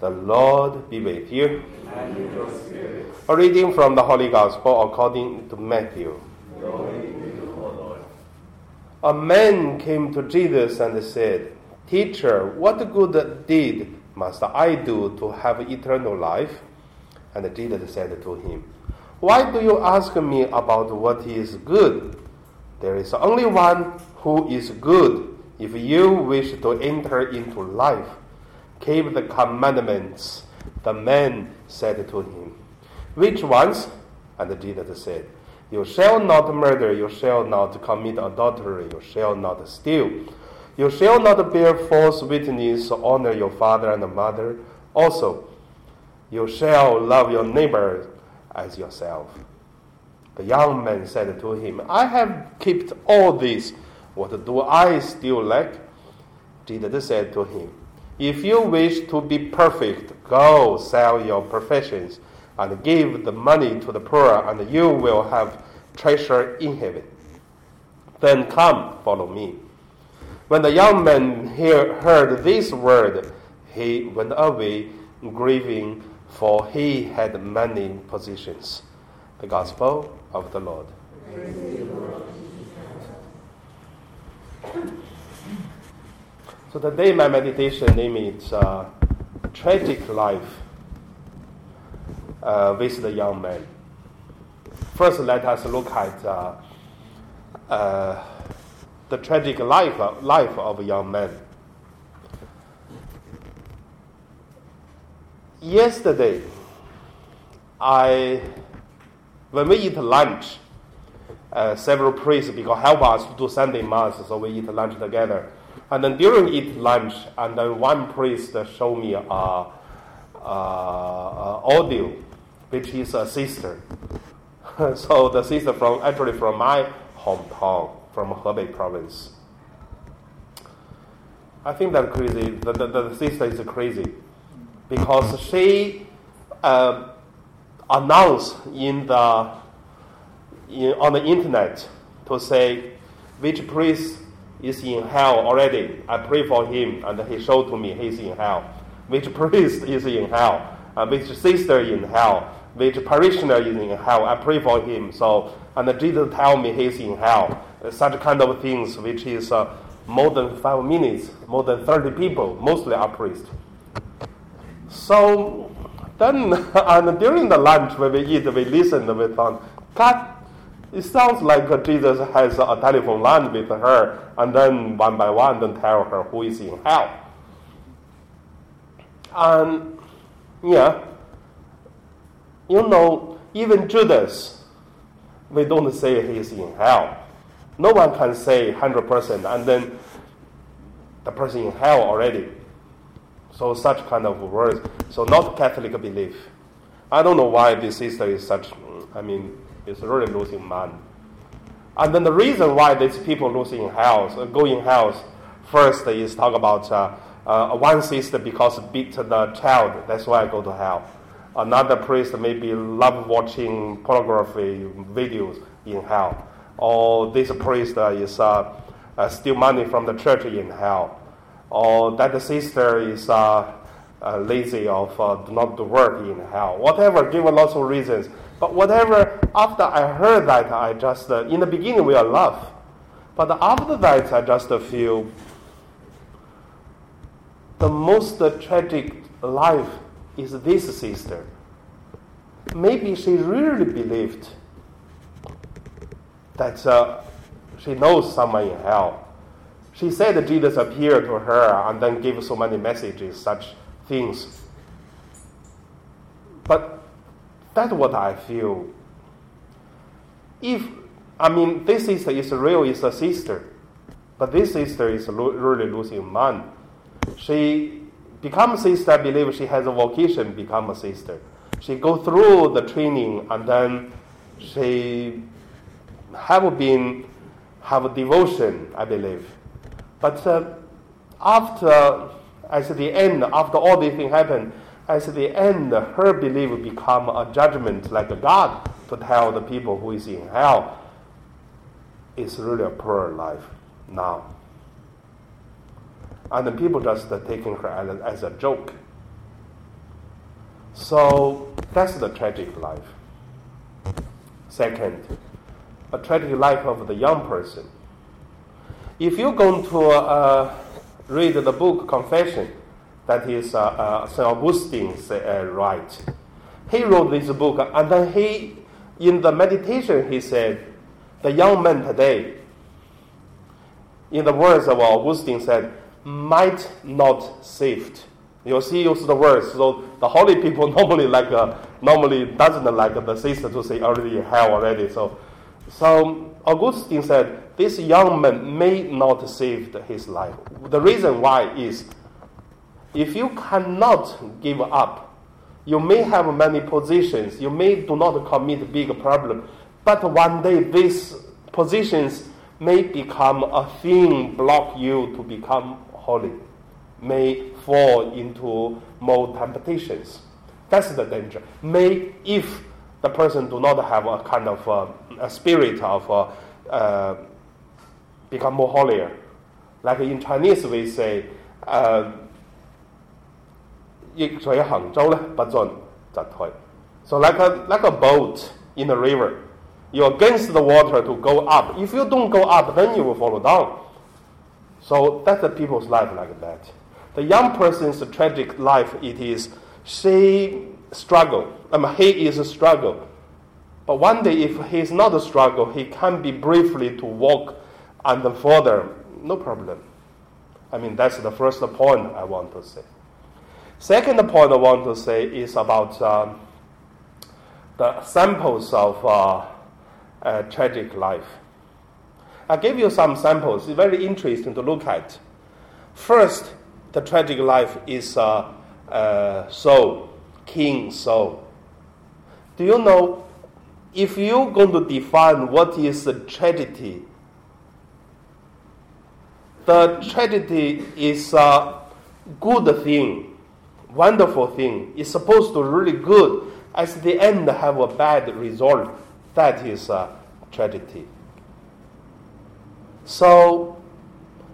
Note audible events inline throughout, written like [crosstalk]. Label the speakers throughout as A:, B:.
A: The Lord be with you.
B: and with your spirit.
A: A reading from the Holy Gospel according to Matthew.
B: Glory to you, Lord.
A: A man came to Jesus and said, Teacher, what good deed must I do to have eternal life? And Jesus said to him, Why do you ask me about what is good? There is only one who is good. If you wish to enter into life, keep the commandments. The man said to him, Which ones? And Jesus said, You shall not murder, you shall not commit adultery, you shall not steal, you shall not bear false witness, honor your father and mother. Also, you shall love your neighbor as yourself. The young man said to him, I have kept all this. What do I still lack? Jesus said to him, If you wish to be perfect, go sell your possessions and give the money to the poor, and you will have treasure in heaven. Then come, follow me. When the young man hear, heard this word, he went away grieving, for he had many possessions. The Gospel of the Lord. So today my meditation name is uh, Tragic Life uh, with the Young Man. First, let us look at uh, uh, the tragic life, life of a young man. Yesterday, I when we eat lunch, uh, several priests because help us to do Sunday mass, so we eat lunch together. And then during eat lunch, and then one priest showed me a, a, a audio, which is a sister. [laughs] so the sister from actually from my hometown, from Hebei province. I think that crazy. The, the, the sister is crazy because she uh, announced in the in, on the internet to say which priest is in hell already. I pray for him, and he showed to me he's in hell. Which [laughs] priest is in hell? Uh, which sister in hell? Which parishioner is in hell? I pray for him. So, and Jesus tell me he's in hell. Such kind of things, which is uh, more than five minutes, more than thirty people, mostly are priests. So then, [laughs] and during the lunch when we eat, we listen, we thought, God, it sounds like Jesus has a telephone line with her, and then one by one, then tell her who is in hell. And yeah, you know, even Judas, we don't say he's in hell. No one can say 100%, and then the person in hell already. So such kind of words. So not Catholic belief. I don't know why this sister is such. I mean, it's really losing mind. And then the reason why these people losing health, uh, going health, first is talk about uh, uh, one sister because beat the child. That's why I go to hell. Another priest maybe love watching pornography videos in hell. Or this priest uh, is uh, steal money from the church in hell or that sister is uh, lazy of uh, not do work in hell. Whatever, give lots of reasons. But whatever, after I heard that, I just, uh, in the beginning we are love. But after that, I just feel the most tragic life is this sister. Maybe she really believed that uh, she knows someone in hell she said Jesus appeared to her and then gave so many messages, such things. But that's what I feel. If, I mean, this sister is real, is a sister, but this sister is lo- really losing mind. She becomes sister, I believe she has a vocation, become a sister. She go through the training and then she have been, have a devotion, I believe. But uh, after, at the end, after all these things happen, at the end, her belief become a judgment like a God to tell the people who is in hell. It's really a poor life now. And the people just taking her as, a joke. So that's the tragic life. Second, a tragic life of the young person. If you're going to uh, read the book Confession, that is uh, uh, St. Augustine's uh, write, he wrote this book, and then he, in the meditation, he said, the young man today, in the words of Augustine said, might not saved. You see, use the words. So the holy people [laughs] normally like uh, normally doesn't like the sister to say already hell already. So, so Augustine said this young man may not save his life. The reason why is if you cannot give up, you may have many positions. You may do not commit big problem, but one day these positions may become a thing block you to become holy, may fall into more temptations. That's the danger. May, if the person do not have a kind of uh, a spirit of uh, uh, become more holier, like in Chinese we say, uh, 逆水行舟咧，不进则退. So like a like a boat in a river, you're against the water to go up. If you don't go up, then you will fall down. So that's the people's life like that. The young person's tragic life, it is she struggle. I mean, he is a struggle. But one day, if he is not a struggle, he can be briefly to walk and the father, No problem. I mean, that's the first point I want to say. Second point I want to say is about uh, the samples of uh, tragic life. I'll give you some samples. It's very interesting to look at. First, the tragic life is uh, uh, Saul, King Saul. Do you know if you're going to define what is a tragedy? The tragedy is a good thing, wonderful thing. It's supposed to really good. At the end, have a bad result. That is a tragedy. So,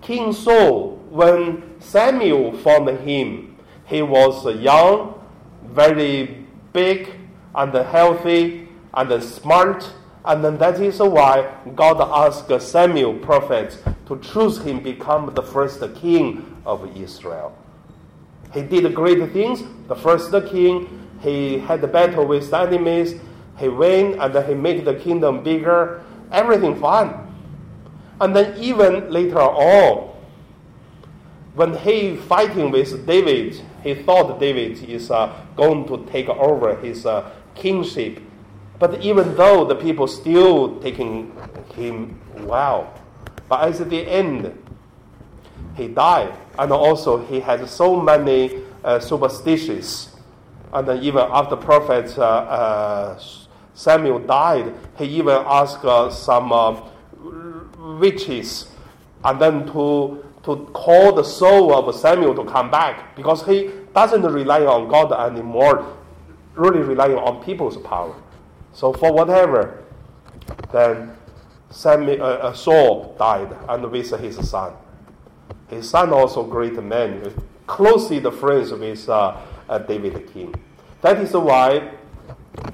A: King Saul, when Samuel found him, he was young, very big, and healthy, and smart. And then that is why God asked Samuel, prophet, to choose him become the first king of Israel. He did great things. The first king, he had a battle with enemies. He win, and he made the kingdom bigger. Everything fine. And then even later on, when he fighting with David, he thought David is uh, going to take over his uh, kingship. But even though the people still taking him well, but at the end, he died, and also he had so many uh, superstitions. And then even after prophet uh, uh, Samuel died, he even asked uh, some witches, and then to, to call the soul of Samuel to come back because he doesn't rely on God anymore, really relying on people's power. So for whatever, then Samuel, uh, uh, Saul died and with his son. His son also great man, closely the friends with uh, uh, David king. That is why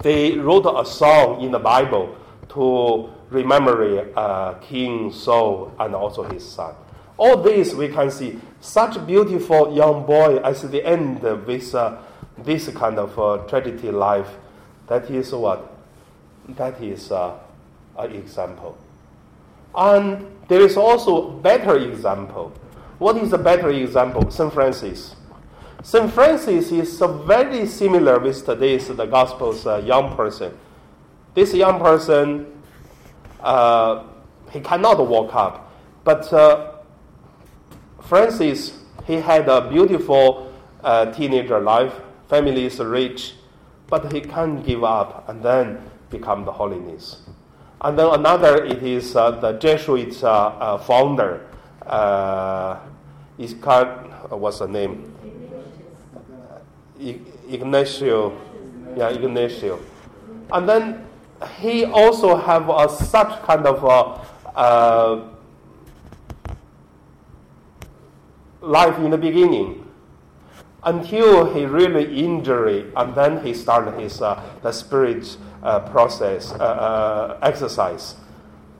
A: they wrote a song in the Bible to remembering uh, King Saul and also his son. All this we can see such beautiful young boy at the end with uh, this kind of uh, tragedy life. That is what? That is uh, an example. And there is also a better example. What is a better example? St. Francis. St. Francis is very similar with today's the Gospel's uh, young person. This young person uh, he cannot walk up. But uh, Francis, he had a beautiful uh, teenager life. Family is rich, but he can't give up and then become the holiness. And then another, it is uh, the Jesuit uh, uh, founder. Uh, Iscar, what's the name? Ignacio. Yeah, Ignacio. And then he also have a, such kind of a, uh, life in the beginning. Until he really injury, and then he started his uh, the spirit uh, process uh, uh, exercise.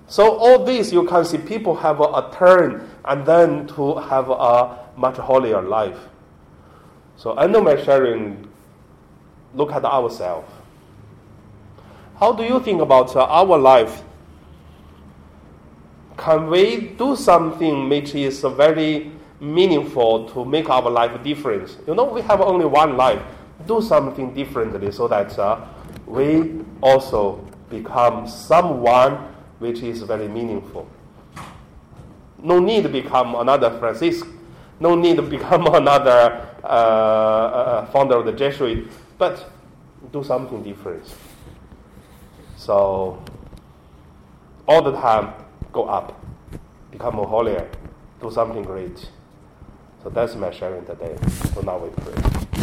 A: So all this you can see people have a, a turn and then to have a much holier life. So end of my sharing, look at ourselves. How do you think about uh, our life? Can we do something which is very meaningful to make our life different? You know, we have only one life. Do something differently so that uh, we also become someone which is very meaningful. No need to become another Francis. No need to [laughs] become another uh, uh, founder of the Jesuit, but do something different. So all the time, go up, become more holier, do something great. So that's my sharing today. So now we pray.